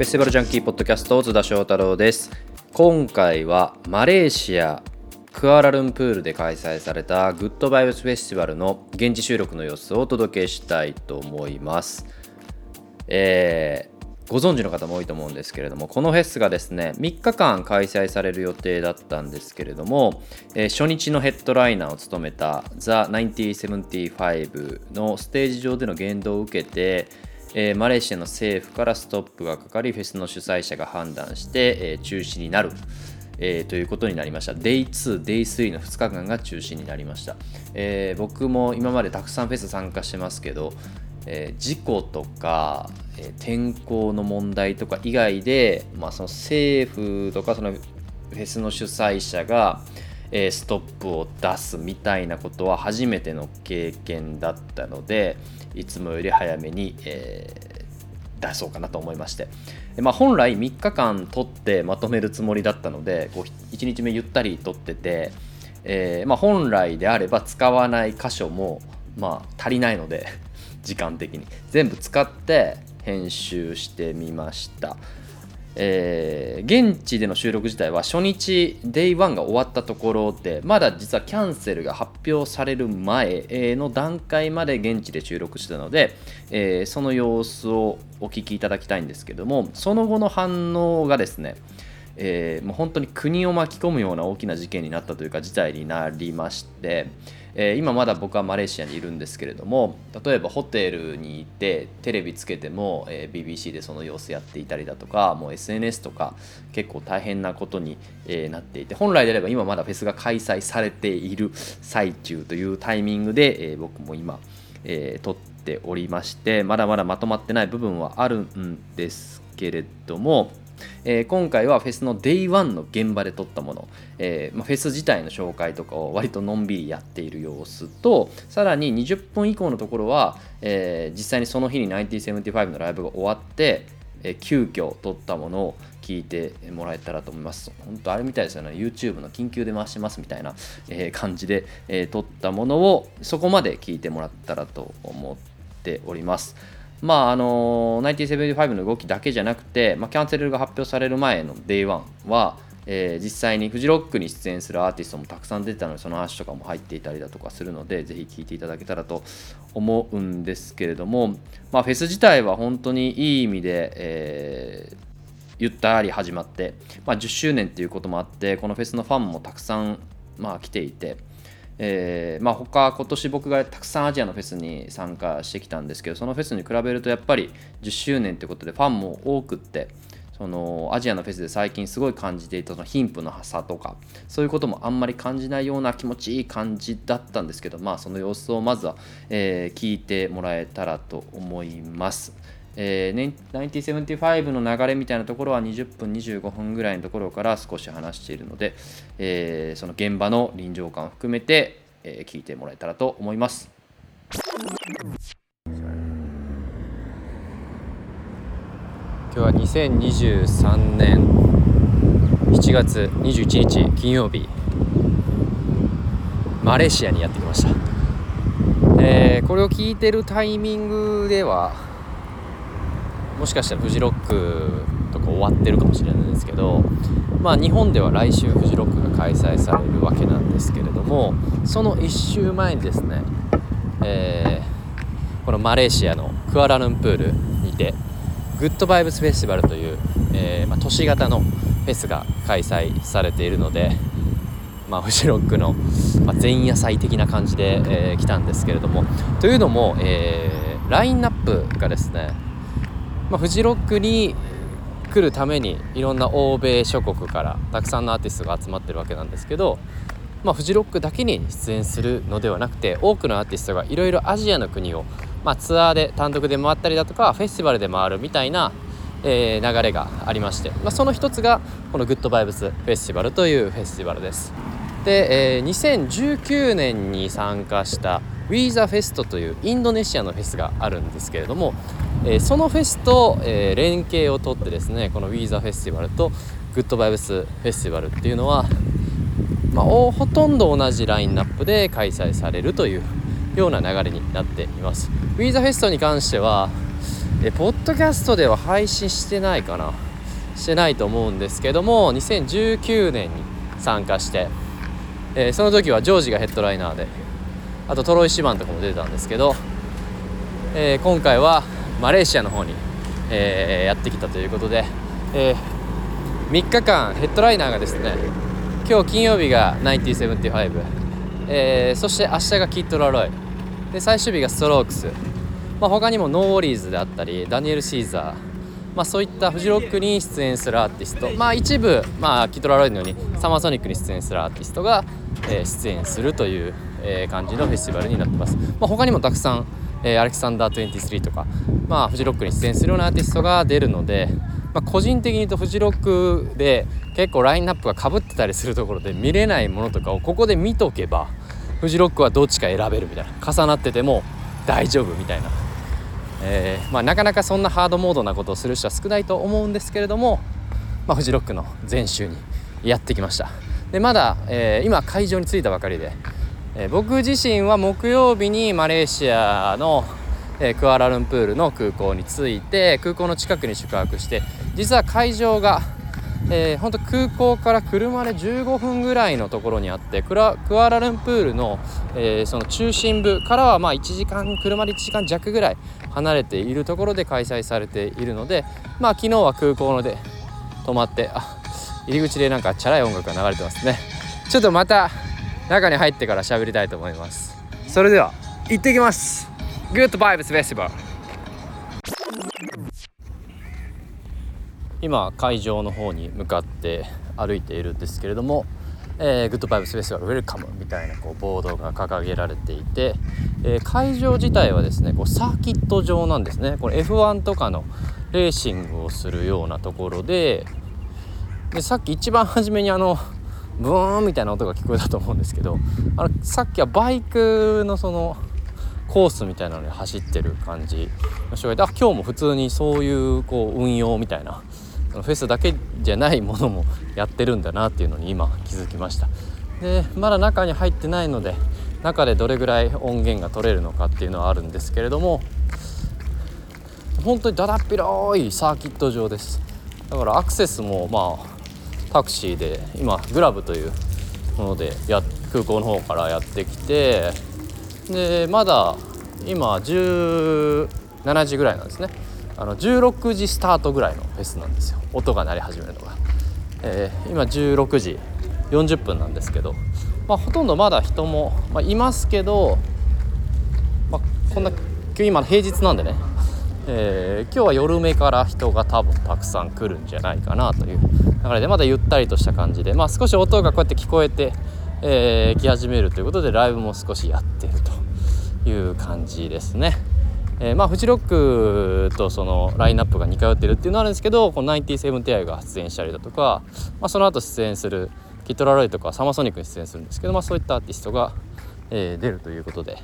フェスティバルジャンキーポッドキャスト津田翔太郎です。今回はマレーシアクアラルンプールで開催されたグッドバイブスフェスティバルの現地収録の様子をお届けしたいと思います。えー、ご存知の方も多いと思うんですけれどもこのフェスがですね3日間開催される予定だったんですけれども、えー、初日のヘッドライナーを務めた The1975 のステージ上での言動を受けてえー、マレーシアの政府からストップがかかりフェスの主催者が判断して、えー、中止になる、えー、ということになりました。Day2、Day3 の2日間が中止になりました、え僕も今までたくさんフェス参加してますけど、え事故とか、え天候の問題とか以外で、まあ、その政府とかそのフェスの主催者が、えストップを出すみたいなことは初めての経験だったのでいつもより早めに、えー、出そうかなと思いまして、まあ、本来3日間取ってまとめるつもりだったのでこう1日目ゆったり撮ってて、えー、まあ、本来であれば使わない箇所も、まあ、足りないので時間的に全部使って編集してみました。えー、現地での収録自体は初日 Day1 が終わったところでまだ実はキャンセルが発表される前の段階まで現地で収録してたので、えー、その様子をお聞きいただきたいんですけどもその後の反応がですねえー、もう本当に国を巻き込むような大きな事件になったというか事態になりまして、えー、今まだ僕はマレーシアにいるんですけれども例えばホテルにいてテレビつけても、えー、BBC でその様子やっていたりだとかもう SNS とか結構大変なことに、えー、なっていて本来であれば今まだフェスが開催されている最中というタイミングで、え僕も今、え撮っておりましてまだまだまとまってない部分はあるんですけれどもえー、今回はフェスの Day1 の現場で撮ったもの、えー、まあ、フェス自体の紹介とかを割とのんびりやっている様子とさらに20分以降のところは、えー、実際にその日に1975のライブが終わって、え急遽撮ったものを聞いてもらえたらと思います。本当あれみたいですよね。YouTube の緊急で回してますみたいな、え感じで、え撮ったものをそこまで聞いてもらったらと思っております。まああの1975の動きだけじゃなくて、まあ、キャンセルが発表される前の Day1 は、えー、実際にフジロックに出演するアーティストもたくさん出てたのでその話とかも入っていたりだとかするのでぜひ聴いていただけたらと思うんですけれども、まあ、フェス自体は本当にいい意味で、えー、ゆったり始まって、まあ、10周年っていうこともあってこのフェスのファンもたくさん、まあ、来ていて。えーまあ、他今年僕がたくさんアジアのフェスに参加してきたんですけどそのフェスに比べるとやっぱり10周年ということでファンも多くってそのアジアのフェスで最近すごい感じていたその貧富の差とかそういうこともあんまり感じないような気持ちいい感じだったんですけどまあその様子をまずは、えー、聞いてもらえたらと思います。えー、1975の流れみたいなところは20分25分ぐらいのところから少し話しているので、えー、その現場の臨場感を含めて、えー、聞いてもらえたらと思います。今日は2023年7月21日金曜日マレーシアにやってきました、えー、これを聞いてるタイミングではもしかしたらフジロックとか終わってるかもしれないですけどまあ日本では来週フジロックが開催されるわけなんですけれどもその1週前にですね、えー、このマレーシアのクアラルンプールにてグッドバイブスフェスティバルという、えー、まあ、都市型のフェスが開催されているので、まあ、フジロックの、ま前夜祭的な感じで、えー、来たんですけれどもというのも、えー、ラインナップがですねまあ、フジロックに来るためにいろんな欧米諸国からたくさんのアーティストが集まってるわけなんですけど、まあ、フジロックだけに出演するのではなくて多くのアーティストがいろいろアジアの国を、まあ、ツアーで単独で回ったりだとかフェスティバルで回るみたいな、えー、流れがありまして、まあ、その一つがこの Good Vibes Festival というフェスティバルです。で、えー、2019年に参加した We The Fest というインドネシアのフェスがあるんですけれども、えー、そのフェスと、えー、連携をとってですねこの We The Festival と Good Vibes Festival っていうのは、まあ、ほとんど同じラインナップで開催されるというような流れになっています。 We The Fest に関しては、でポッドキャストでは配信してないかな。してないと思うんですけども2019年に参加して、えー、その時はジョージがヘッドライナーであとトロイ・シマンとかも出たんですけど、えー、今回はマレーシアの方に、えー、やってきたということで、えー、3日間ヘッドライナーがですね今日金曜日が975、えー、そして明日がキッド・ラロイで最終日がストロークス、まあ、他にも NxWorries であったりダニエル・シーザーまあ、そういったフジロックに出演するアーティスト、まあ、一部、まあ、キッド・ラロイのようにサマーソニックに出演するアーティストが、えー、出演するという、えー、感じのフェスティバルになってます、まあ、他にもたくさん、えー、アレキサンダー23とか、まあ、フジロックに出演するようなアーティストが出るので、まあ、個人的に言うとフジロックで結構ラインナップがかぶってたりするところで見れないものとかをここで見とけばフジロックはどっちか選べるみたいな重なってても大丈夫みたいな。えー、まあ、なかなかそんなハードモードなことをする人は少ないと思うんですけれども、まあ、フジロックの前週にやってきました。でまだ、えー、今会場に着いたばかりで、え、僕自身は木曜日にマレーシアの、えクアラルンプールの空港に着いて空港の近くに宿泊して実は会場がえー、本当空港から車で15分ぐらいのところにあってクラクアラルンプールの,、えー、その中心部からはま1時間車で1時間弱ぐらい離れているところで開催されているのでまあ昨日は空港ので泊まってあ入り口でなんかチャラい音楽が流れてますね。ちょっとまた中に入ってから喋りたいと思います。それでは行ってきます。Good Vibes Festival 今会場の方に向かって歩いているんですけれどもえー、 Good Vibes Festival ウェルカムみたいなこうボードが掲げられていて、えー、会場自体はですねこうサーキット場なんですね。これ F1 とかのレーシングをするようなところででさっき一番初めにあのブーンみたいな音が聞こえたと思うんですけどあのさっきはバイクのそのコースみたいなので走ってる感じの人がいてあ今日も普通にそういうこう運用みたいなそのフェスだけじゃないものもやってるんだなっていうのに今気づきました。でまだ中に入ってないので中でどれぐらい音源が取れるのかっていうのはあるんですけれども本当にだだっ広いサーキット場です。だからアクセスもまあタクシーで今グラブというものでや空港の方からやってきてでまだ今17時ぐらいなんですね。あの16時スタートぐらいのフェスなんですよ。音が鳴り始めるのが、えー、今16時40分なんですけど、まあ、ほとんどまだ人も、まあ、いますけど、まあ、こんな今平日なんでね、えー、今日は夜目から人が多分たくさん来るんじゃないかなという流れでまだゆったりとした感じで、まあ、少し音がこうやって聞こえて、えー、来始めるということでライブも少しやってるという感じですね。えー、まあフジロックとそのラインナップが似通ってるっていうのはあるんですけどこの 97TI が出演したりだとか、まあ、その後出演するキットラロイとかサマソニックに出演するんですけど、まあ、そういったアーティストが、えー、出るということで。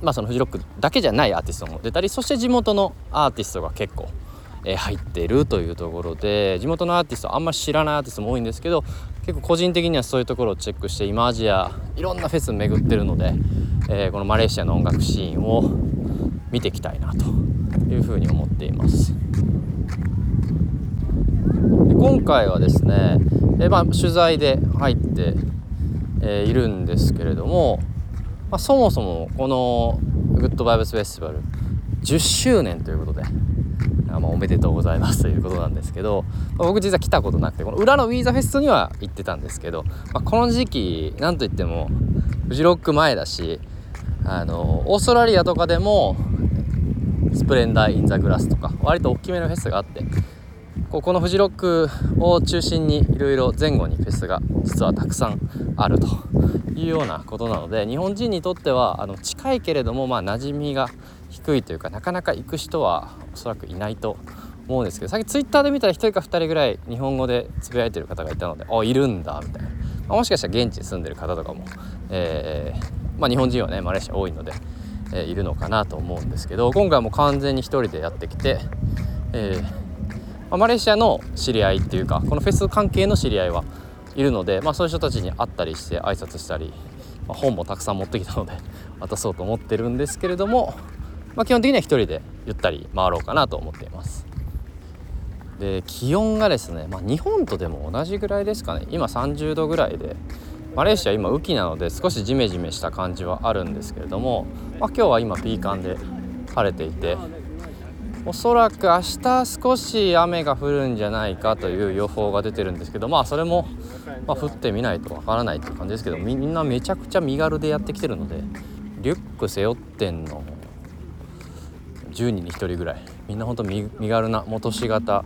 まあ、そのフジロックだけじゃないアーティストも出たりそして地元のアーティストが結構、え、入っているというところで地元のアーティストあんまり知らないアーティストも多いんですけど結構個人的にはそういうところをチェックして今アジアいろんなフェス巡ってるので、えー、このマレーシアの音楽シーンを見ていきたいなというふうに思っています。で今回はですね、えー、まあ、取材で入って、えー、いるんですけれども、まあ、そもそもこのグッドバイブスフェスティバル10周年ということであまあ、おめでとうございます ということなんですけど、まあ、僕実は来たことなくてこの裏のウィーザフェストには行ってたんですけど、まあ、この時期なんといってもフジロック前だしあのオーストラリアとかでもスプレンダー・イン・ザ・グラスとか割と大きめのフェスがあってここのフジロックを中心にいろいろ前後にフェスが実はたくさんあるというようなことなので日本人にとってはあの近いけれどもまあ馴染みが低いというかなかなか行く人はおそらくいないと思うんですけどさっきツイッターで見たら1人か2人ぐらい日本語でつぶやいてる方がいたのであいるんだみたいな、ま、もしかしたら現地に住んでる方とかも、えー、まあ、日本人はねマレーシア多いので、えー、いるのかなと思うんですけど今回も完全に1人でやってきて、えー、まあ、マレーシアの知り合いっていうかこのフェス関係の知り合いはいるので、まあ、そういう人たちに会ったりして挨拶したり、ま本もたくさん持ってきたので渡そうと思ってるんですけれどもまあ、基本的には1人でゆったり回ろうかなと思っています。で気温がですね、まあ、日本とでも同じぐらいですかね。今30度ぐらいでマレーシア今雨季なので少しジメジメした感じはあるんですけれども、まあ、今日は今ピーカンで晴れていておそらく明日少し雨が降るんじゃないかという予報が出てるんですけどまあそれも、まあ、降ってみないとわからないという感じですけどみんなめちゃくちゃ身軽でやってきてるのでリュック背負ってんの10人に1人ぐらい。みんなほんと身軽な元し型、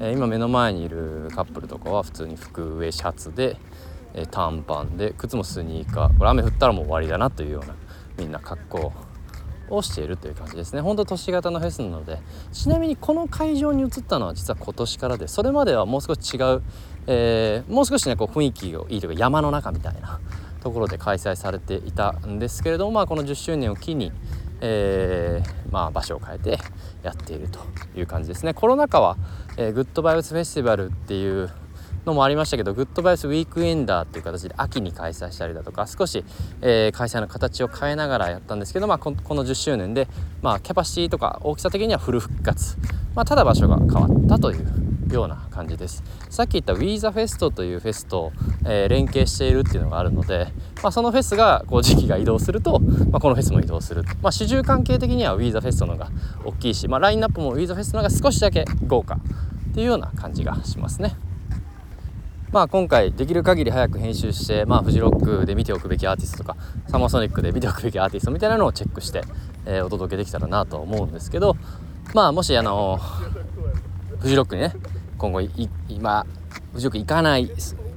えー、今目の前にいるカップルとかは普通に服上シャツで、えー、短パンで靴もスニーカー。これ雨降ったらもう終わりだなというようなみんな格好をしているという感じですね。ほんと都市型のフェスなので。ちなみにこの会場に移ったのは実は今年からでそれまではもう少し違う、えー、もう少しねこう雰囲気がいいというか山の中みたいなところで開催されていたんですけれども、まあ、この10周年を機に、えー、まあ、場所を変えてやっているという感じですね。コロナ禍は、えー、 Good Vibes Festival っていうのもありましたけど Good Vibes Weekender っていう形で秋に開催したりだとか少し、えー、開催の形を変えながらやったんですけど、まあ、この10周年で、まあ、キャパシティとか大きさ的にはフル復活、まあ、ただ場所が変わったというような感じですさっき言った WeTheFest というフェスと、えー、連携しているっていうのがあるので、まあ、そのフェスがこう時期が移動すると、まあ、このフェスも移動する、まあ、主従関係的には WeTheFest の方が大きいし、まあ、ラインナップも WeTheFest の方が少しだけ豪華っていうような感じがしますね。まあ、今回できる限り早く編集して、まあ、フジロックで見ておくべきアーティストとかサマーソニックで見ておくべきアーティストみたいなのをチェックして、えー、お届けできたらなと思うんですけど、まあ、もしあのフジロックにね今後今フジロック行かない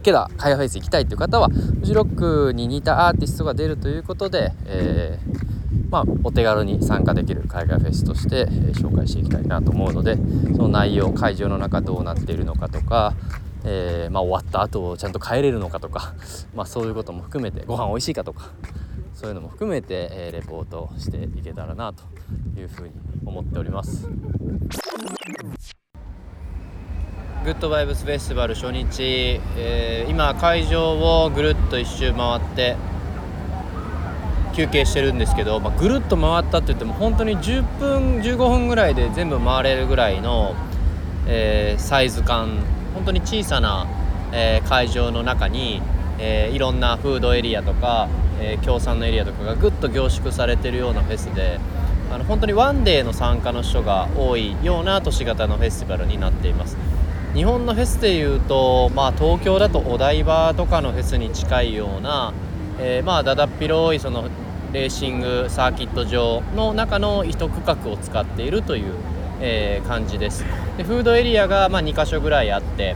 けど海外フェイス行きたいという方はフジロックに似たアーティストが出るということで、えー、まあ、お手軽に参加できる海外フェスとして、えー、紹介していきたいなと思うのでその内容会場の中どうなっているのかとかえー、まあ、終わった後ちゃんと帰れるのかとか、まあ、そういうことも含めてご飯美味しいかとかそういうのも含めて、えー、レポートしていけたらなというふうに思っております。グッドバイブスフェスティバル初日、えー、今会場をぐるっと一周回って休憩してるんですけど、まあ、ぐるっと回ったって言っても本当に10分15分ぐらいで全部回れるぐらいの、えー、サイズ感本当に小さな、えー、会場の中に、えー、いろんなフードエリアとか、えー、協賛のエリアとかがぐっと凝縮されてるようなフェスであの本当にワンデーの参加の人が多いような都市型のフェスティバルになっています。日本のフェスでいうと、まあ、東京だとお台場とかのフェスに近いような、えー、まあだだっ広いそのレーシングサーキット場の中の一区画を使っているというえー、感じです。でフードエリアがま2箇所ぐらいあって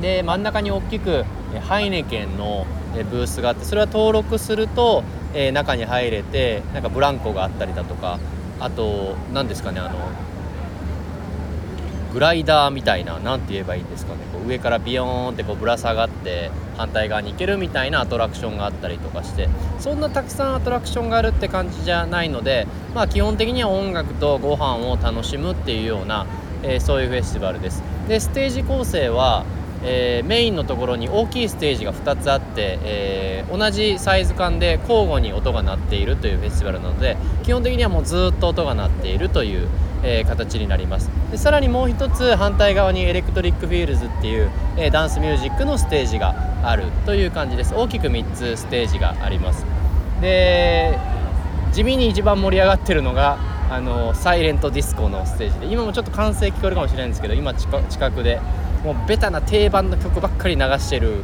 で真ん中に大きくハイネケンのブースがあってそれは登録すると、えー、中に入れてなんかブランコがあったりだとかあと何ですかねあのグライダーみたいな何て言えばいいんですかね。こう上からビヨーンってこうぶら下がって反対側に行けるみたいなアトラクションがあったりとかしてそんなたくさんアトラクションがあるって感じじゃないので、まあ、基本的には音楽とご飯を楽しむっていうような、えー、そういうフェスティバルです。でステージ構成はえー、メインのところに大きいステージが2つあって、えー、同じサイズ感で交互に音が鳴っているというフェスティバルなので基本的にはもうずっと音が鳴っているという、えー、形になります。でさらにもう一つ反対側に Electric Fields っていう、えー、ダンスミュージックのステージがあるという感じです。大きく3つステージがあります。で地味に一番盛り上がってるのがあのサイレントディスコのステージで今もちょっと歓声聞こえるかもしれないんですけど今近くでもうベタな定番の曲ばっかり流してる、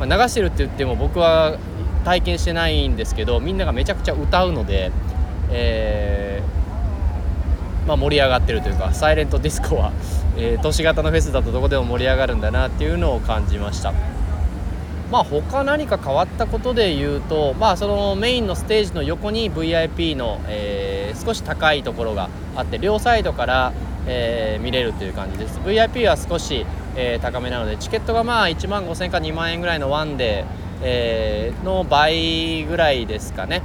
まあ、流してるって言っても僕は体験してないんですけどみんながめちゃくちゃ歌うので、えーまあ、盛り上がってるというかサイレントディスコは、えー、都市型のフェスだとどこでも盛り上がるんだなっていうのを感じました。まあ他何か変わったことで言うとまあそのメインのステージの横に VIP の、えー、少し高いところがあって両サイドから、えー、見れるという感じです。VIP は少し、えー、高めなのでチケットがまあ1万5000円か2万円ぐらいのワンデー、えー、の倍ぐらいですかね。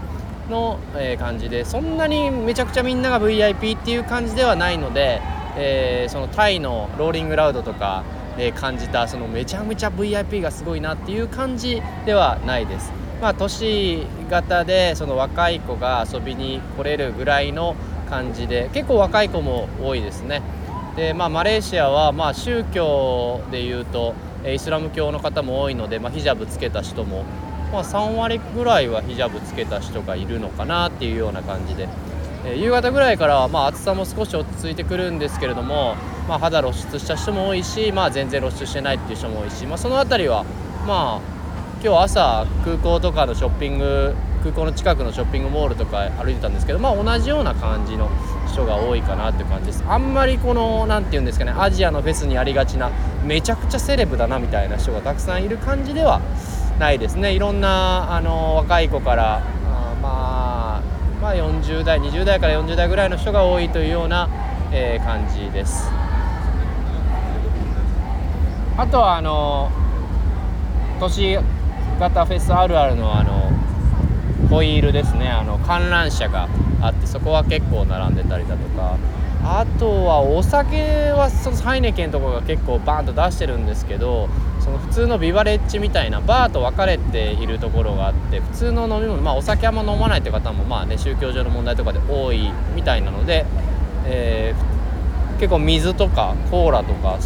の、え、感じでそんなにめちゃくちゃみんなが VIP っていう感じではないので、えー、そのタイのローリングラウドとかで感じたそのめちゃめちゃ VIP がすごいなっていう感じではないです。まあ、都市型でその若い子が遊びに来れるぐらいの感じで結構若い子も多いですねで、まあ、マレーシアはま宗教でいうとイスラム教の方も多いので、まあ、ヒジャブつけた人も、まあ、3割ぐらいはヒジャブつけた人がいるのかなっていうような感じで、え夕方ぐらいからはまあ暑さも少し落ち着いてくるんですけれども、まあ、肌露出した人も多いし、まあ、全然露出してないっていう人も多いし、まあ、その辺りはまあ今日朝空港とかのショッピング空港の近くのショッピングモールとか歩いてたんですけどまあ同じような感じの人が多いかなって感じです。あんまりこの何て言うんですかねアジアのフェスにありがちなめちゃくちゃセレブだなみたいな人がたくさんいる感じではないですね。いろんなあの若い子からあまあまあ40代20代から40代ぐらいの人が多いというような、えー、感じです。あとはあの都市型フェスあるあるのあのホイールですね。あの観覧車があってそこは結構並んでたりだとか。あとはお酒はそのハイネケンとかが結構バーンと出してるんですけどその普通のビバレッジみたいなバーと分かれているところがあって普通の飲み物まあお酒あんま飲まないって方もまあね宗教上の問題とかで多いみたいなので、えー、結構水とかコーラとか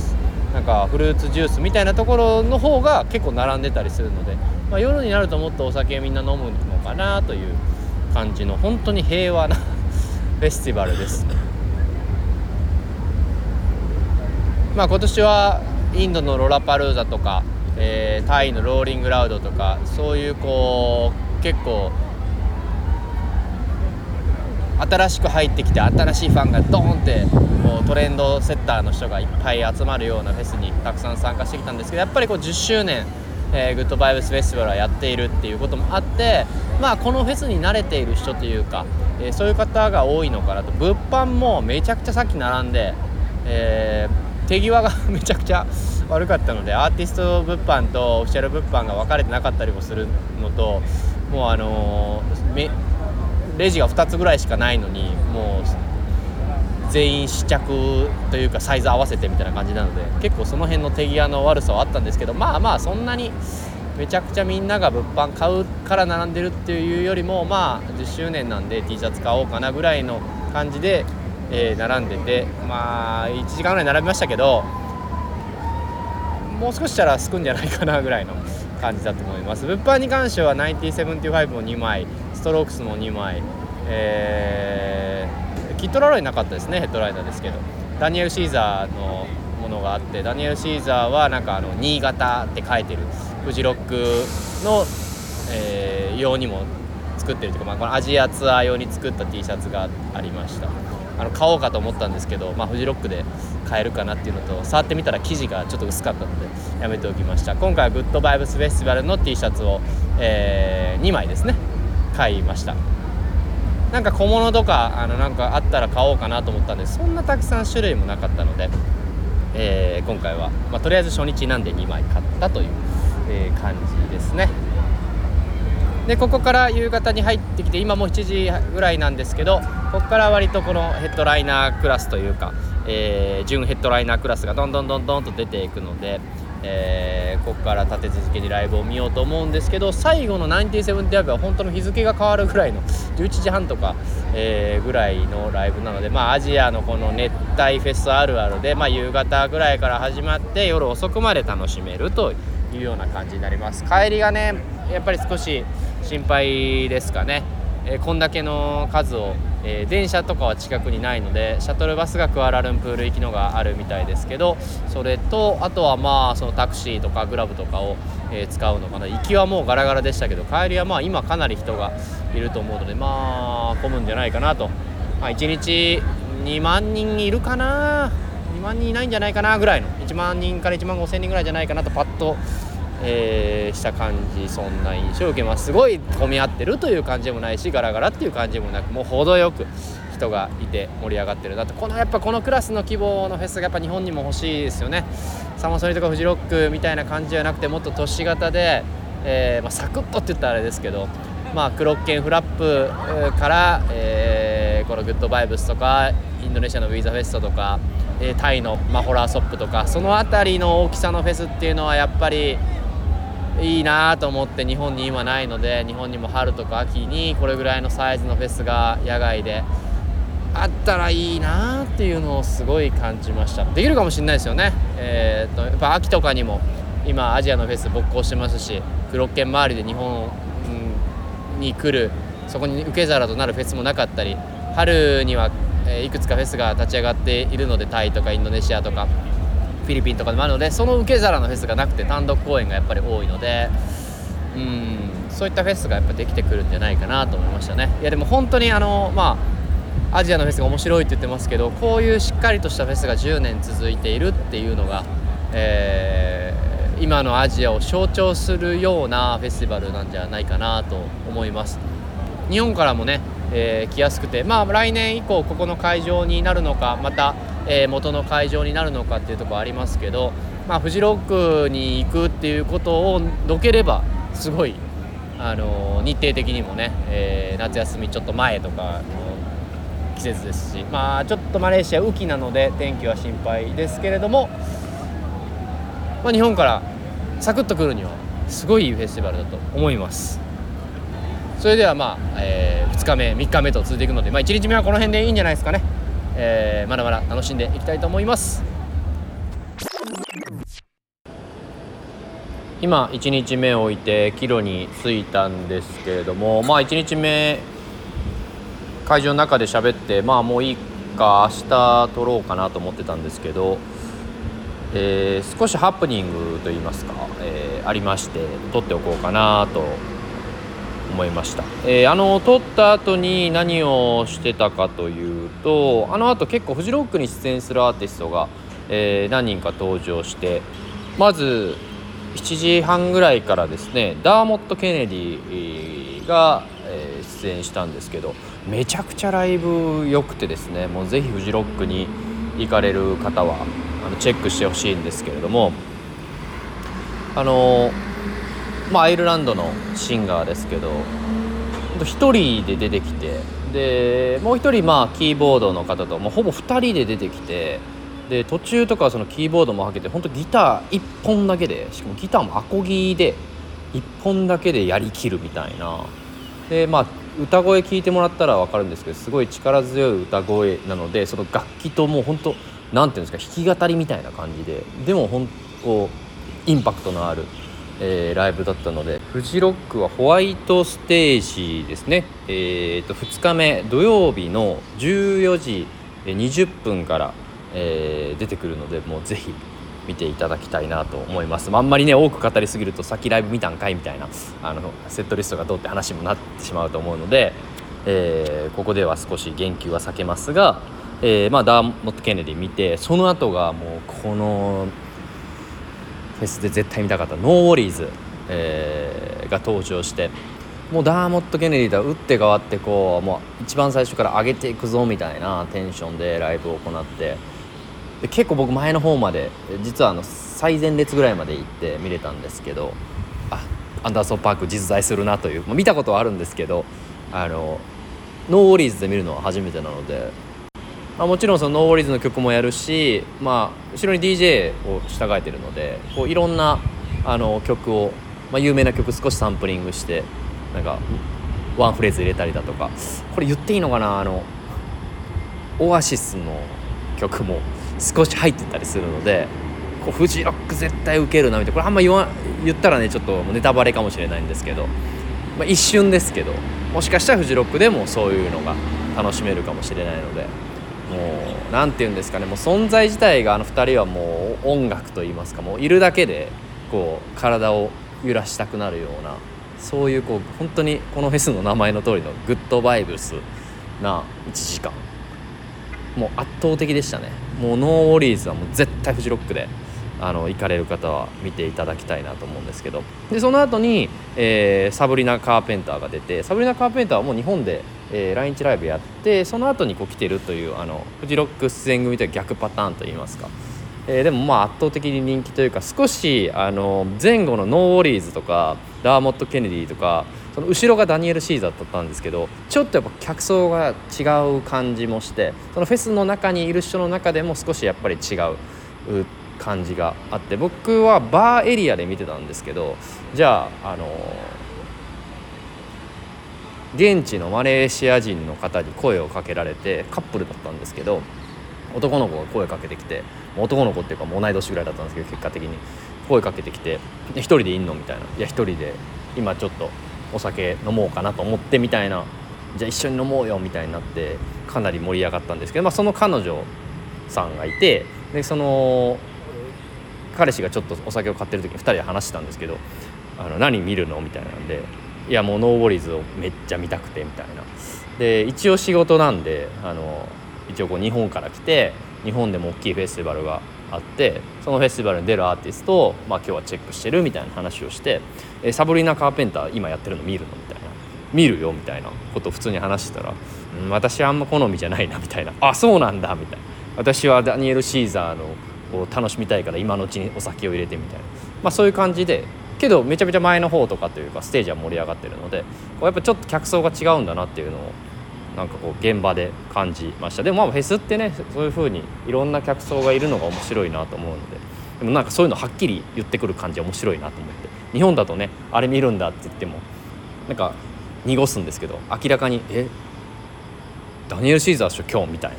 なんかフルーツジュースみたいなところの方が結構並んでたりするので、まあ、夜になるともっとお酒みんな飲むのかなという感じの本当に平和な フェスティバルです。まあ、今年はインドのロラパルーザとか、えー、タイのローリングラウドとかそういうこう結構新しく入ってきて新しいファンがドーンってこうトレンドセッターの人がいっぱい集まるようなフェスにたくさん参加してきたんですけどやっぱりこう10周年、えー、グッドバイブスフェスティバルはやっているっていうこともあってまあこのフェスに慣れている人というか、えー、そういう方が多いのかなと。物販もめちゃくちゃさっき並んで、えー、手際がめちゃくちゃ悪かったのでアーティスト物販とオフィシャル物販が分かれてなかったりもするのともうあのー、レジが2つぐらいしかないのにもう全員試着というかサイズ合わせてみたいな感じなので結構その辺の手際の悪さはあったんですけどまあまあそんなにめちゃくちゃみんなが物販買うから並んでるっていうよりもまあ10周年なんで T シャツ買おうかなぐらいの感じで、えー、並んでてまあ1時間ぐらい並びましたけどもう少ししたらすくんじゃないかなぐらいの感じだと思います。物販に関しては975も2枚ストロークスも2枚、えー、キットラロイなかったですねヘッドライナーですけど。ダニエル・シーザーのものがあってダニエル・シーザーはなんかあの新潟って書いてるフジロックの、えー、用にも作ってるというか、まあ、このアジアツアー用に作った T シャツがありました。あの買おうかと思ったんですけど、まあ、フジロックで買えるかなっていうのと触ってみたら生地がちょっと薄かったのでやめておきました。今回はグッドバイブスフェスティバルの T シャツを、えー、2枚ですね買いました。なんか小物とかあのなんかあったら買おうかなと思ったんでそんなたくさん種類もなかったので、えー、今回は、まあ、とりあえず初日なんで2枚買ったという、えー、感じですね。でここから夕方に入ってきて今も7時ぐらいなんですけどここから割とこのヘッドライナークラスというか、えー、準ヘッドライナークラスがどんどんどんどんと出ていくので、えー、ここから立て続けにライブを見ようと思うんですけど最後の97ディアブは本当の日付が変わるぐらいの11時半とか、えー、ぐらいのライブなので、まあ、アジアのこの熱帯フェスあるあるで、まあ、夕方ぐらいから始まって夜遅くまで楽しめるというような感じになります。帰りがねやっぱり少し心配ですかね、えー、こんだけの数を、えー、電車とかは近くにないのでシャトルバスがクアラルンプール行きのがあるみたいですけどそれとあとはまあそのタクシーとかグラブとかを、え、使うのかな。行きはもうガラガラでしたけど帰りはまあ今かなり人がいると思うのでまあ混むんじゃないかなと、まあ、1日2万人いるかな？2万人いないんじゃないかな？ぐらいの。1万人から1万5千人ぐらいじゃないかなとパッとえー、した感じそんな印象を受けます。すごい混み合ってるという感じもないしガラガラっていう感じもなくもう程よく人がいて盛り上がってる。なとこのやっぱこのクラスの規模のフェスがやっぱ日本にも欲しいですよね。サマソニとかフジロックみたいな感じじゃなくてもっと都市型で、えー、まあ、サクッとって言ったらあれですけどまあクロッケンフラップから、えー、このグッドバイブスとかインドネシアのウィザフェストとか、えタイのマホラーソップとかその辺りの大きさのフェスっていうのはやっぱりいいなと思って日本に今ないので日本にも春とか秋にこれぐらいのサイズのフェスが野外であったらいいなっていうのをすごい感じました。できるかもしれないですよね。えー、っとやっぱ秋とかにも今アジアのフェス勃興してますし黒剣周りで日本に来るそこに受け皿となるフェスもなかったり春には、えいくつかフェスが立ち上がっているのでタイとかインドネシアとかフィリピンとかでもあるのでその受け皿のフェスがなくて単独公演がやっぱり多いのでうんそういったフェスがやっぱできてくるんじゃないかなと思いましたね。いやでも本当にあのまあアジアのフェスが面白いって言ってますけどこういうしっかりとしたフェスが10年続いているっていうのが、えー、今のアジアを象徴するようなフェスティバルなんじゃないかなと思います。日本からもね、えー、来やすくてまあ来年以降ここの会場になるのかまた、えー、元の会場になるのかっていうとこありますけどまあフジロックに行くっていうことをどければすごいあの日程的にもね、え、夏休みちょっと前とかの季節ですしまあちょっとマレーシア雨季なので天気は心配ですけれども、まあ、日本からサクッと来るにはすごいいいフェスティバルだと思います。それではまあ、えー、2日目3日目と続いていくので、まあ、1日目はこの辺でいいんじゃないですかね、えー、まだまだ楽しんでいきたいと思います。今1日目を置いて帰路に着いたんですけれどもまあ1日目会場の中で喋ってまあもういいか明日撮ろうかなと思ってたんですけど、えー、少しハプニングといいますか、えー、ありまして撮っておこうかなと思いました、えー、あの撮った後に何をしてたかというとあのあと結構フジロックに出演するアーティストが、え何人か登場してまず7時半ぐらいからですねダーモット・ケネディが、えー、出演したんですけどめちゃくちゃライブ良くてですねもうぜひフジロックに行かれる方はあのチェックしてほしいんですけれどもあのまあアイルランドのシンガーですけど1人で出てきてでもう1人まあキーボードの方ともうほぼ2人で出てきて。で途中とかそのキーボードもはけて本当ギター1本だけでしかもギターもアコギで1本だけでやりきるみたいなでまあ歌声聞いてもらったら分かるんですけどすごい力強い歌声なのでその楽器ともう本当なんていうんですか弾き語りみたいな感じででも本当インパクトのある、えー、ライブだったのでフジロックはホワイトステージですね、えーと2日目土曜日の14時20分からえー、出てくるのでもうぜひ見ていただきたいなと思います、まあ、んまりね多く語りすぎると先ライブ見たんかいみたいなあのセットリストがどうって話もなってしまうと思うので、えー、ここでは少し言及は避けますが、えー、まあ、ダーモット・ケネディ見てその後がもうこのフェスで絶対見たかったノーウォリーズ、えが登場してもうダーモット・ケネディとは打って変わってこうもう一番最初から上げていくぞみたいなテンションでライブを行って。で結構僕前の方まで実はあの最前列ぐらいまで行って見れたんですけどあアンダーソン・パーク実在するなという、まあ、見たことはあるんですけどあの NxWorries で見るのは初めてなので、まあ、もちろんその NxWorries の曲もやるし、まあ、後ろに DJ を従えてるのでこういろんなあの曲を、まあ、有名な曲少しサンプリングしてなんかワンフレーズ入れたりだとか。これ言っていいのかな？あのオアシスの曲も少し入ってたりするのでこうフジロック絶対ウケるなみたいな。これあんま言わ言ったらねちょっとネタバレかもしれないんですけど、まあ、一瞬ですけど。もしかしたらフジロックでもそういうのが楽しめるかもしれないので。う何て言うんですかねもう存在自体があの2人はもう音楽といいますかもういるだけでこう体を揺らしたくなるようなそういうこう本当にこのフェスの名前の通りのグッドバイブスな1時間。もう圧倒的でしたね。もう NxWorries はもう絶対フジロックであの行かれる方は見ていただきたいなと思うんですけど。でその後に、えー、サブリナ・カーペンターが出てサブリナ・カーペンターはもう日本で、えー、来日ライブやってその後にこう来てるというあのフジロック出演組という逆パターンといいますか、えー、でもまあ圧倒的に人気というか少しあの前後の NxWorries とかダーモット・ケネディとかその後ろがダニエル・シーザーだったんですけどちょっとやっぱ客層が違う感じもしてそのフェスの中にいる人の中でも少しやっぱり違う感じがあって僕はバーエリアで見てたんですけどじゃああの現地のマレーシア人の方に声をかけられてカップルだったんですけど男の子が声かけてきて男の子っていうかもう同い年ぐらいだったんですけど結果的に声かけてきて「一人でいんの?」みたいな「いや一人で今ちょっとお酒飲もうかなと思って」みたいな「じゃあ一緒に飲もうよ」みたいになってかなり盛り上がったんですけど、まあ、その彼女さんがいてでその彼氏がちょっとお酒を買ってる時に2人で話してたんですけど「あの何見るの?」みたいなんで「いやもうノーボリーズをめっちゃ見たくて」みたいな。で一応仕事なんであの一応こう日本から来て日本でも大きいフェスティバルがあってそのフェスティバルに出るアーティストを、まあ、今日はチェックしてるみたいな話をして「えサブリーナ・カーペンター今やってるの見るの?」みたいな「見るよ」みたいなことを普通に話してたら「うん私はあんま好みじゃないな」みたいな「あそうなんだ」みたいな「私はダニエル・シーザーのを楽しみたいから今のうちにお酒を入れて」みたいな、まあ、そういう感じでけどめちゃめちゃ前の方とかというかステージは盛り上がってるのでこうやっぱちょっと客層が違うんだなっていうのをなんかこう現場で感じました。でもまあフェスってねそういう風にいろんな客層がいるのが面白いなと思うのででもなんかそういうのはっきり言ってくる感じ面白いなと思って日本だとねあれ見るんだって言ってもなんか濁すんですけど明らかに「え？ダニエル・シーザーっしょ今日」みたい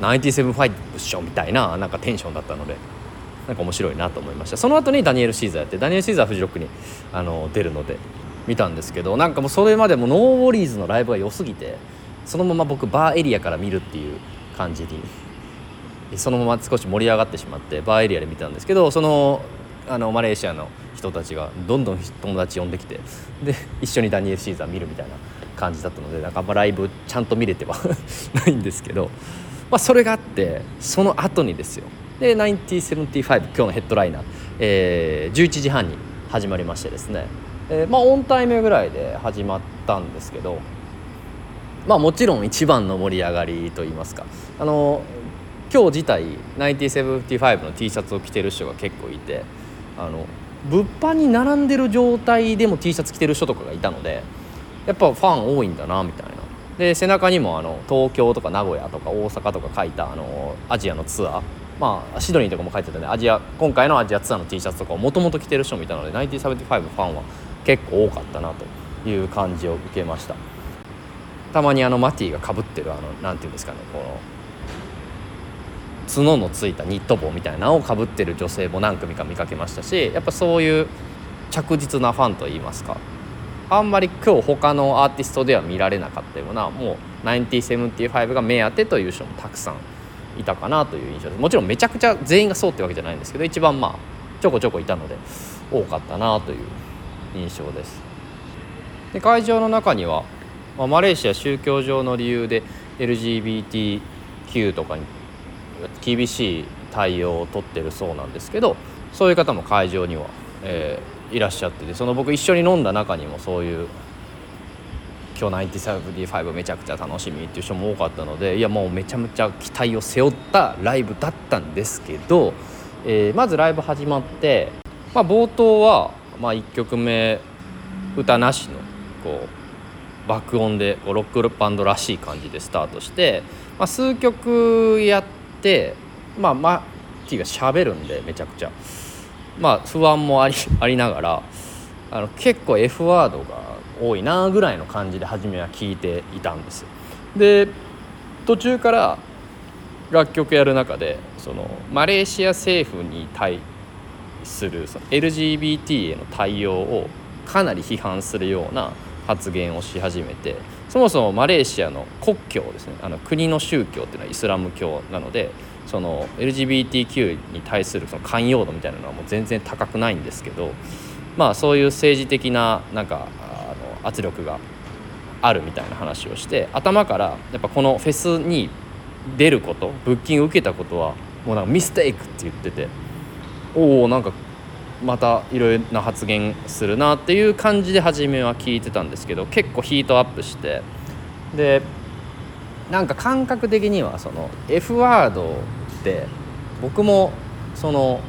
な「97.5っしょ」みたいななんかテンションだったので。なんか面白いなと思いました。その後にダニエル・シーザーやってダニエル・シーザーフジロックにあの出るので見たんですけどなんかもうそれまでもノーウォリーズのライブが良すぎてそのまま僕バーエリアから見るっていう感じにそのまま少し盛り上がってしまってバーエリアで見たんですけどそのあのマレーシアの人たちがどんどん友達呼んできてで一緒にダニエル・シーザー見るみたいな感じだったのでなんかあんまライブちゃんと見れては ないんですけど、まあ、それがあってその後にですよで9075今日のヘッドライナー、えー、11時半に始まりましてですね。えー、まあオンタイムぐらいで始まったんですけどまあもちろん一番の盛り上がりといいますか。あの今日自体9075の T シャツを着てる人が結構いてあの物販に並んでる状態でも T シャツ着てる人とかがいたのでやっぱファン多いんだなみたいな。で背中にもあの東京とか名古屋とか大阪とか書いたあのアジアのツアーまあシドニーとかも書いてたね。アジア今回のアジアツアーの T シャツとかをもともと着てる人もいたので975ファンは結構多かったなという感じを受けました。たまにあのマティがかぶってるあの何て言うんですかねこの角のついたニット帽みたいなのをかぶってる女性も何組か見かけましたしやっぱそういう着実なファンといいますかあんまり今日他のアーティストでは見られなかったようなもう975が目当てという人もたくさんいたかなという印象です。もちろんめちゃくちゃ全員がそうってわけじゃないんですけど一番まあちょこちょこいたので多かったなという印象です。で会場の中には、まあ、マレーシア宗教上の理由で LGBTQ とかに厳しい対応をとってるそうなんですけどそういう方も会場には、えー、いらっしゃっててその僕一緒に飲んだ中にもそういう今日975めちゃくちゃ楽しみっていう人も多かったのでいやもうめちゃめちゃ期待を背負ったライブだったんですけど、えー、まずライブ始まって、まあ、冒頭はまあ、1曲目歌なしのこう爆音でこうロックバンドらしい感じでスタートして、まあ、数曲やってまあマッティがしゃべるんでめちゃくちゃ。まあ不安もありありながらあの結構 F ワードが多いなぐらいの感じで初めは聞いていたんです。で途中から楽曲やる中でそのマレーシア政府に対するその LGBT への対応をかなり批判するような発言をし始めてそもそもマレーシアの国教ですねあの国の宗教っていうのはイスラム教なのでその LGBTQ に対するその寛容度みたいなのはもう全然高くないんですけどまあそういう政治的ななんか圧力があるみたいな話をして頭からやっぱこのフェスに出ることブッキング受けたことはもうなんかミステイクって言ってておおんかまたいろいろな発言するなっていう感じで初めは聞いてたんですけど結構ヒートアップしてでなんか感覚的にはその F ワードって僕もその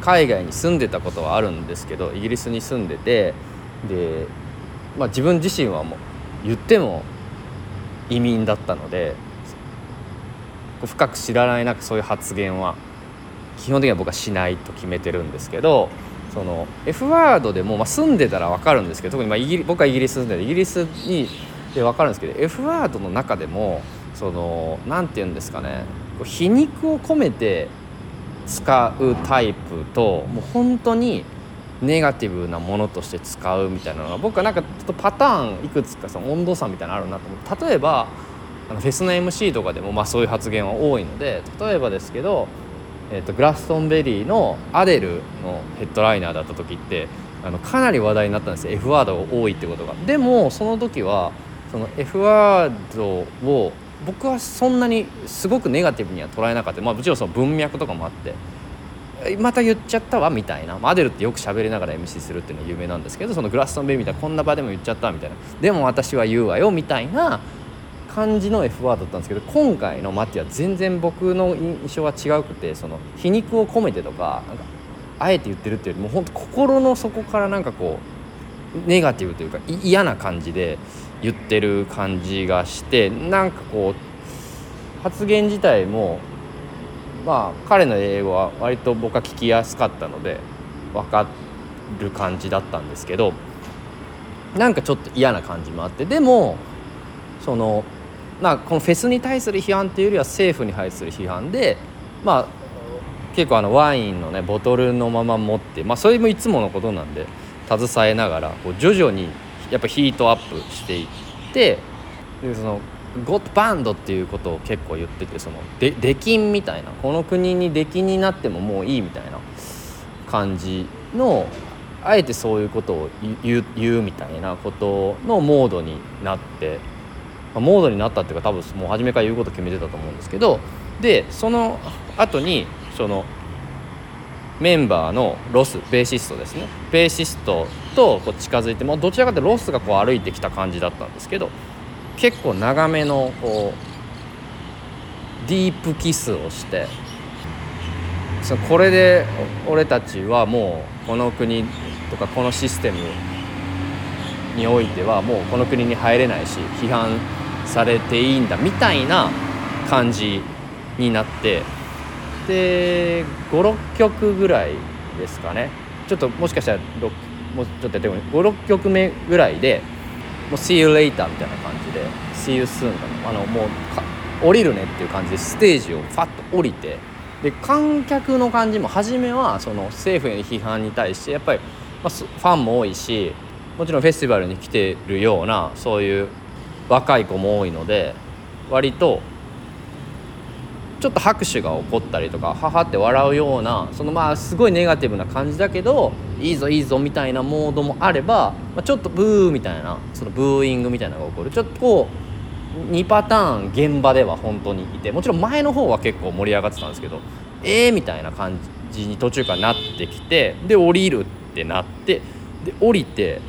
海外に住んでたことはあるんですけどイギリスに住んでてで、まあ、自分自身はもう言っても移民だったので深く知らないなくそういう発言は基本的には僕はしないと決めてるんですけどその F ワードでも、まあ、住んでたら分かるんですけど特にまあイギリ僕はイギリス住んでイギリスにで分かるんですけど F ワードの中でもその何て言うんですかね皮肉を込めて使うタイプともう本当にネガティブなものとして使うみたいなのが僕はなんかちょっとパターンいくつかその温度差みたいなのあるなと思って。例えばあのフェスの MC とかでもまあそういう発言は多いので例えばですけど、えー、とグラストンベリーのアデルのヘッドライナーだった時ってあのかなり話題になったんですよ。F ワードが多いってことが。でもその時はその F ワードを僕はそんなにすごくネガティブには捉えなかった、まあ、もちろんその文脈とかもあって。また言っちゃったわみたいな。アデルってよく喋りながら MC するっていうのは有名なんですけどそのグラストンベイみたいなこんな場でも言っちゃったみたいな。でも私は言うわよみたいな感じの F ワードだったんですけど今回のマティは全然僕の印象は違くてその皮肉を込めてとかなんかあえて言ってるっていうよりも本当心の底からなんかこうネガティブというか嫌な感じで言ってる感じがしてなんかこう発言自体もまあ彼の英語は割と僕は聞きやすかったので分かる感じだったんですけどなんかちょっと嫌な感じもあってでもそのまあこのフェスに対する批判っていうよりは政府に対する批判でまあ結構あのワインのねボトルのまま持ってまあそれもいつものことなんで携えながらこう徐々にやっぱヒートアップしていってでそのゴッドバンドっていうことを結構言っててその出禁みたいなこの国に出禁になってももういいみたいな感じのあえてそういうことを言う言うみたいなことのモードになって、まあ、モードになったっていうか多分もう初めから言うこと決めてたと思うんですけどでその後にそのメンバーのロスベーシストですね。ベーシストとこう近づいてもどちらかというとロスがこう歩いてきた感じだったんですけど結構長めのこうディープキスをしてそこれで俺たちはもうこの国とかこのシステムにおいてはもうこの国に入れないし批判されていいんだみたいな感じになってで56曲ぐらいですかね。ちょっともしかしたらもうちょっとやって56曲目ぐらいでもう See you later みたいな感じで See you soon あのもう降りるねっていう感じでステージをファッと降りてで観客の感じも初めはその政府への批判に対してやっぱり、まあ、ファンも多いしもちろんフェスティバルに来てるようなそういう若い子も多いので割とちょっと拍手が起こったりとかははって笑うようなそのまあすごいネガティブな感じだけどいいぞいいぞみたいなモードもあれば、まあ、ちょっとブーみたいなそのブーイングみたいなのが起こる。ちょっとこう2パターン現場では本当にいてもちろん前の方は結構盛り上がってたんですけどええー、みたいな感じに途中からなってきてで降りるってなってで降りて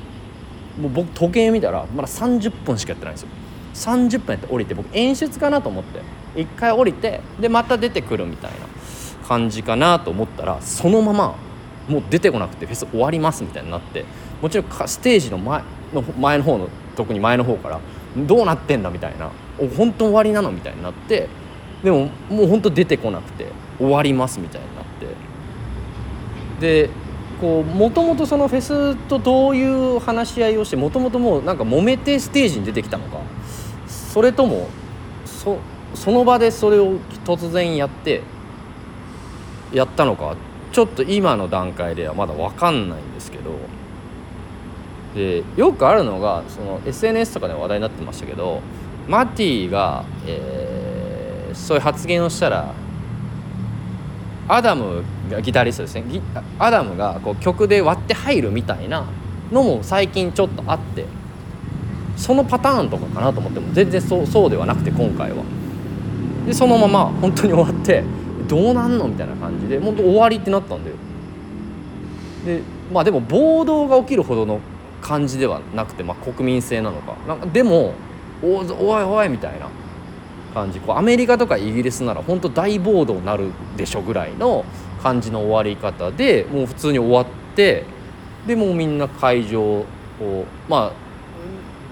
もう僕時計見たらまだ30分しかやってないんですよ。30分やって降りて僕演出かなと思って。一回降りてでまた出てくるみたいな感じかなと思ったらそのままもう出てこなくてフェス終わりますみたいになってもちろんステージの前の前の方の特に前の方からどうなってんだみたいな本当終わりなのみたいになってでももう本当出てこなくて終わりますみたいになって。でこうもともとそのフェスとどういう話し合いをしてもともともうなんか揉めてステージに出てきたのかそれともそその場でそれを突然やってやったのか。ちょっと今の段階ではまだ分かんないんですけど。でよくあるのがその SNS とかで話題になってましたけどマティが、えー、そういう発言をしたらアダムがギタリストですね。アダムがこう曲で割って入るみたいなのも最近ちょっとあってそのパターンとかかなと思っても全然そうそうではなくて今回は。でそのまま本当に終わってどうなんのみたいな感じで本当終わりってなったんだよ。でまあでも暴動が起きるほどの感じではなくて、まあ、国民性なのか。なんかでもおおいおいみたいな感じ。こうアメリカとかイギリスなら本当大暴動になるでしょぐらいの感じの終わり方でもう普通に終わってでもうみんな会場をまあ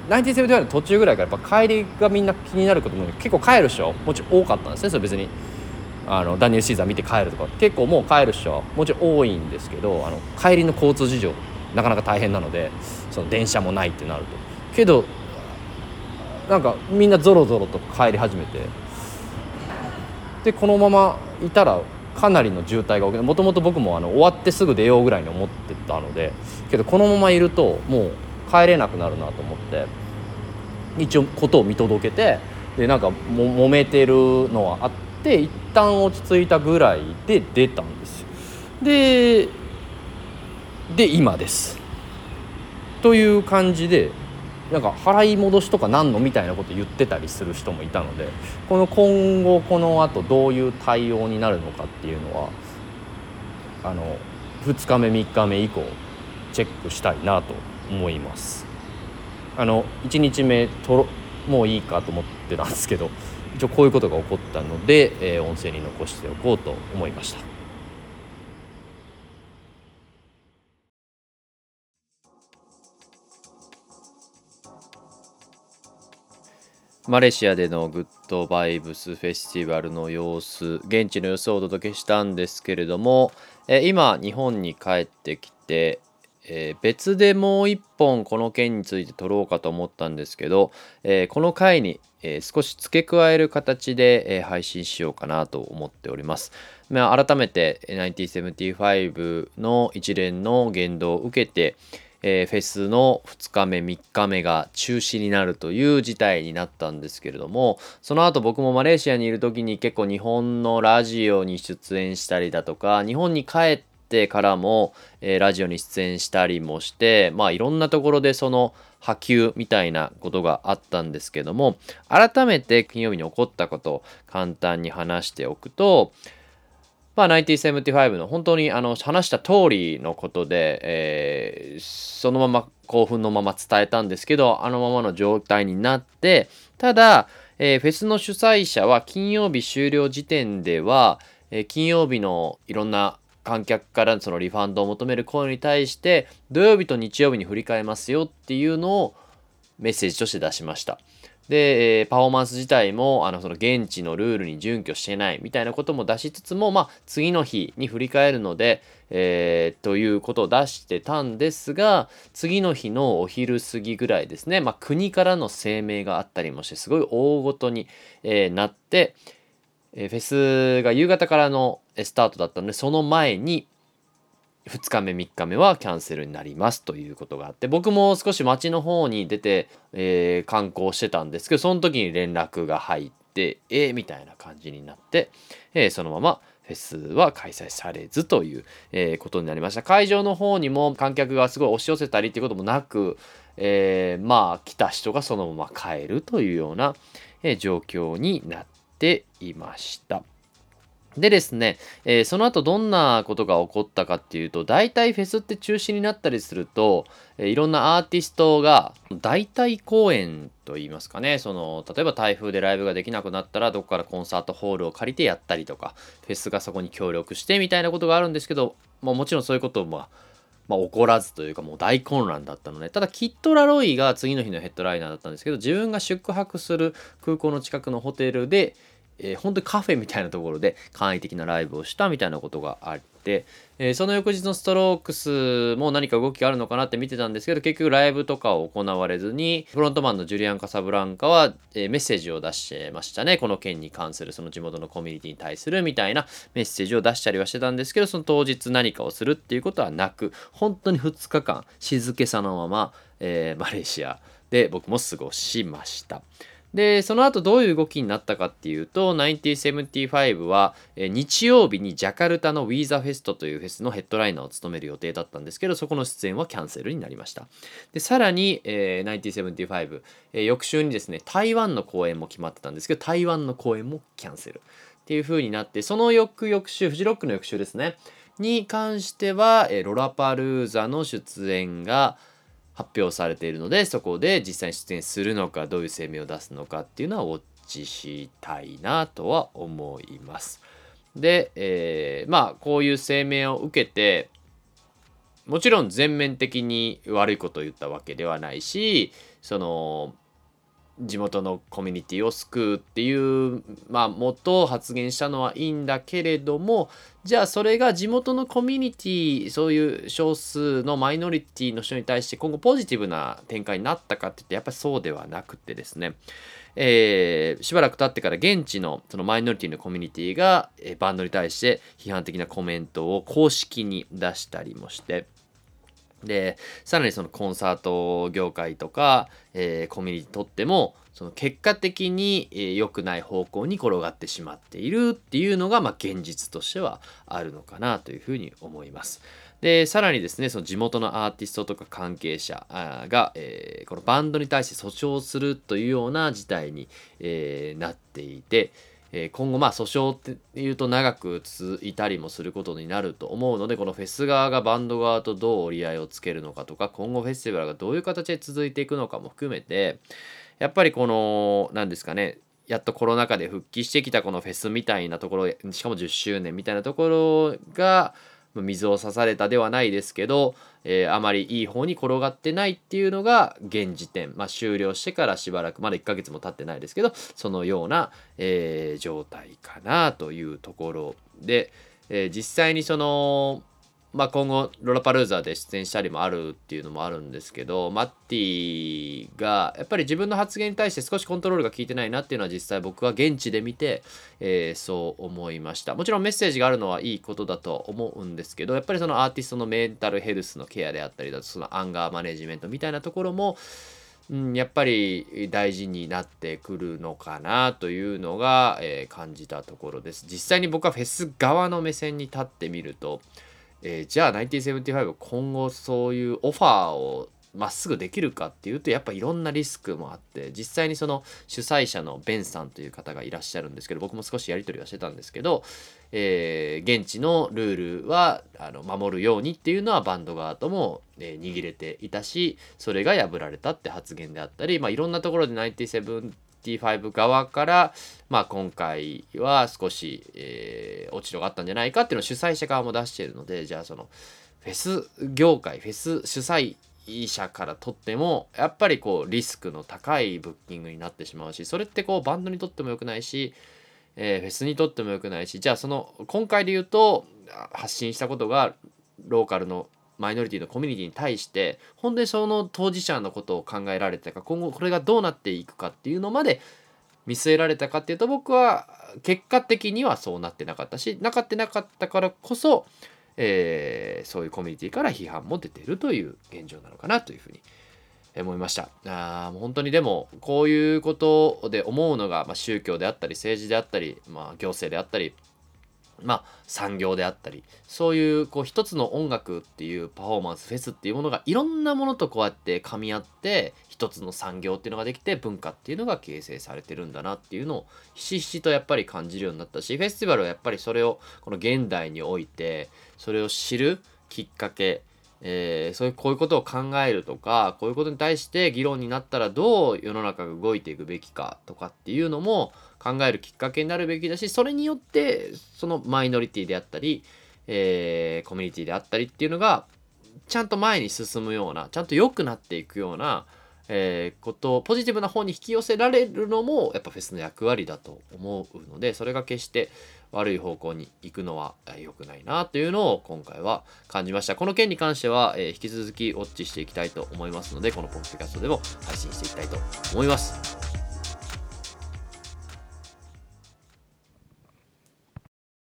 1971の途中ぐらいからやっぱ帰りがみんな気になることも結構帰る人もちろん多かったんですねそれ別にあのダニエル・シーザー見て帰るとか結構もう帰る人はもちろん多いんですけどあの帰りの交通事情なかなか大変なのでその電車もないってなるとけどなんかみんなぞろぞろと帰り始めてでこのままいたらかなりの渋滞が起きてもともと僕もあの終わってすぐ出ようぐらいに思ってたのでけどこのままいるともう帰れなくなるなと思って一応ことを見届けてでなんかも揉めてるのはあって一旦落ち着いたぐらいで出たんですよ。でで今です。という感じでなんか払い戻しとかなんのみたいなこと言ってたりする人もいたのでこの今後このあとどういう対応になるのかっていうのはあの2日目3日目以降チェックしたいなと思います。あの1日目とろもういいかと思ってたんですけど一応こういうことが起こったので、えー、音声に残しておこうと思いました。マレーシアでのグッドバイブスフェスティバルの様子現地の様子をお届けしたんですけれども、えー、今日本に帰ってきて、えー、別でもう一本この件について撮ろうかと思ったんですけど、えー、この回に、え少し付け加える形で、え配信しようかなと思っております。まあ、改めて1975の一連の言動を受けて、え、フェスの2日目3日目が中止になるという事態になったんですけれどもその後僕もマレーシアにいる時に結構日本のラジオに出演したりだとか日本に帰っててからも、えー、ラジオに出演したりもしてまあいろんなところでその波及みたいなことがあったんですけども改めて金曜日に起こったことを簡単に話しておくとまあ、1975の本当にあの話した通りのことで、えー、そのまま興奮のまま伝えたんですけど、あのままの状態になって、ただ、えー、フェスの主催者は金曜日終了時点では、えー、金曜日のいろんな観客からそのリファンドを求める声に対して土曜日と日曜日に振り替えますよっていうのをメッセージとして出しました。で、え、パフォーマンス自体もあのその現地のルールに準拠してないみたいなことも出しつつも、まあ、次の日に振り返るので、えー、ということを出してたんですが次の日のお昼過ぎぐらいですね、まあ、国からの声明があったりもしてすごい大ごとに、えー、なって、えフェスが夕方からのスタートだったのでその前に2日目3日目はキャンセルになりますということがあって僕も少し街の方に出て、えー、観光してたんですけどその時に連絡が入ってえー、みたいな感じになって、えー、そのままフェスは開催されずという、えー、ことになりました会場の方にも観客がすごい押し寄せたりっていうこともなく、えー、まあ来た人がそのまま帰るというような、えー、状況になっていました。でですね、えー、その後どんなことが起こったかっていうと、大体フェスって中止になったりすると、えー、いろんなアーティストが代替公演といいますかね、その、例えば台風でライブができなくなったら、どこからコンサートホールを借りてやったりとか、フェスがそこに協力してみたいなことがあるんですけど、まあ、もちろんそういうことも、まあ、起こらずというかもう大混乱だったのでただキット・ラロイが次の日のヘッドライナーだったんですけど自分が宿泊する空港の近くのホテルでえー、本当にカフェみたいなところで簡易的なライブをしたみたいなことがあって、えー、その翌日のストロークスも何か動きがあるのかなって見てたんですけど結局ライブとかを行われずにフロントマンのジュリアン・カサブランカは、えー、メッセージを出してましたねこの件に関するその地元のコミュニティに対するみたいなメッセージを出したりはしてたんですけどその当日何かをするっていうことはなく本当に2日間静けさのまま、えマレーシアで僕も過ごしました。で、その後どういう動きになったかっていうと、1975は、え日曜日にジャカルタのウィーザフェストというフェスのヘッドライナーを務める予定だったんですけど、そこの出演はキャンセルになりました。で、さらに、えー、1975、え、翌週にですね、台湾の公演も決まってたんですけど、台湾の公演もキャンセル。っていう風になって、その翌々週、フジロックの翌週ですね、に関しては、えー、ロラパルーザの出演が、発表されているのでそこで実際に出演するのかどういう声明を出すのかっていうのはウォッチしたいなとは思います。で、えー、まあこういう声明を受けてもちろん全面的に悪いことを言ったわけではないしその地元のコミュニティを救うっていうまあ元を発言したのはいいんだけれどもじゃあそれが地元のコミュニティそういう少数のマイノリティの人に対して今後ポジティブな展開になったかって言ってやっぱりそうではなくてですね。えー、しばらく経ってから現地のそのマイノリティのコミュニティが、え、バンドに対して批判的なコメントを公式に出したりもしてでさらにそのコンサート業界とか、えー、コミュニティにとってもその結果的に良、えー、くない方向に転がってしまっているっていうのが、まあ、現実としてはあるのかなというふうに思います。でさらにですねその地元のアーティストとか関係者が、えー、このバンドに対して訴訟するというような事態に、えー、なっていて、え今後まあ訴訟っていうと長く続いたりもすることになると思うのでこのフェス側がバンド側とどう折り合いをつけるのかとか今後フェスティバルがどういう形で続いていくのかも含めてやっぱりこの何ですかねやっとコロナ禍で復帰してきたこのフェスみたいなところしかも10周年みたいなところが水を刺されたではないですけど、えー、あまりいい方に転がってないっていうのが現時点、まあ、終了してからしばらくまだ1ヶ月も経ってないですけどそのような、えー、状態かなというところで、えー、実際にそのまあ、今後ロラパルーザで出演したりもあるっていうのもあるんですけどマッティがやっぱり自分の発言に対して少しコントロールが効いてないなっていうのは実際僕は現地で見て、えー、そう思いましたもちろんメッセージがあるのはいいことだと思うんですけどやっぱりそのアーティストのメンタルヘルスのケアであったりだとそのアンガーマネジメントみたいなところもうん、やっぱり大事になってくるのかなというのが、えー、感じたところです。実際に僕はフェス側の目線に立ってみると、えー、じゃあ1975今後そういうオファーをまっすぐできるかっていうとやっぱいろんなリスクもあって実際にその主催者のベンさんという方がいらっしゃるんですけど僕も少しやり取りはしてたんですけど、えー、現地のルールはあの守るようにっていうのはバンド側とも、えー、握れていたしそれが破られたって発言であったり、まあ、いろんなところで97 T5 側から、まあ、今回は少し、えー、落ち度があったんじゃないかっていうのを主催者側も出しているのでじゃあそのフェス業界フェス主催者からとってもやっぱりこうリスクの高いブッキングになってしまうしそれってこうバンドにとっても良くないし、えー、フェスにとっても良くないしじゃあその今回で言うと発信したことがローカルのマイノリティのコミュニティに対して本当にその当事者のことを考えられたか今後これがどうなっていくかっていうのまで見据えられたかっていうと僕は結果的にはそうなってなかったしなかってなかったからこそ、えー、そういうコミュニティから批判も出てるという現状なのかなというふうに思いました。あもう本当にでもこういうことで思うのが、まあ、宗教であったり政治であったり、まあ、行政であったりまあ、産業であったりそういうこう一つの音楽っていうパフォーマンスフェスっていうものがいろんなものとこうやって噛み合って一つの産業っていうのができて文化っていうのが形成されてるんだなっていうのをひしひしとやっぱり感じるようになったしフェスティバルはやっぱりそれをこの現代においてそれを知るきっかけえー、そういうこういうことを考えるとかこういうことに対して議論になったらどう世の中が動いていくべきかとかっていうのも考えるきっかけになるべきだしそれによってそのマイノリティであったり、えー、コミュニティであったりっていうのがちゃんと前に進むようなちゃんと良くなっていくような、えー、ことをポジティブな方に引き寄せられるのもやっぱフェスの役割だと思うのでそれが決して悪い方向に行くのは良くないなというのを今回は感じました。この件に関しては、えー、引き続きウォッチしていきたいと思いますのでこのポッドキャストでも配信していきたいと思います。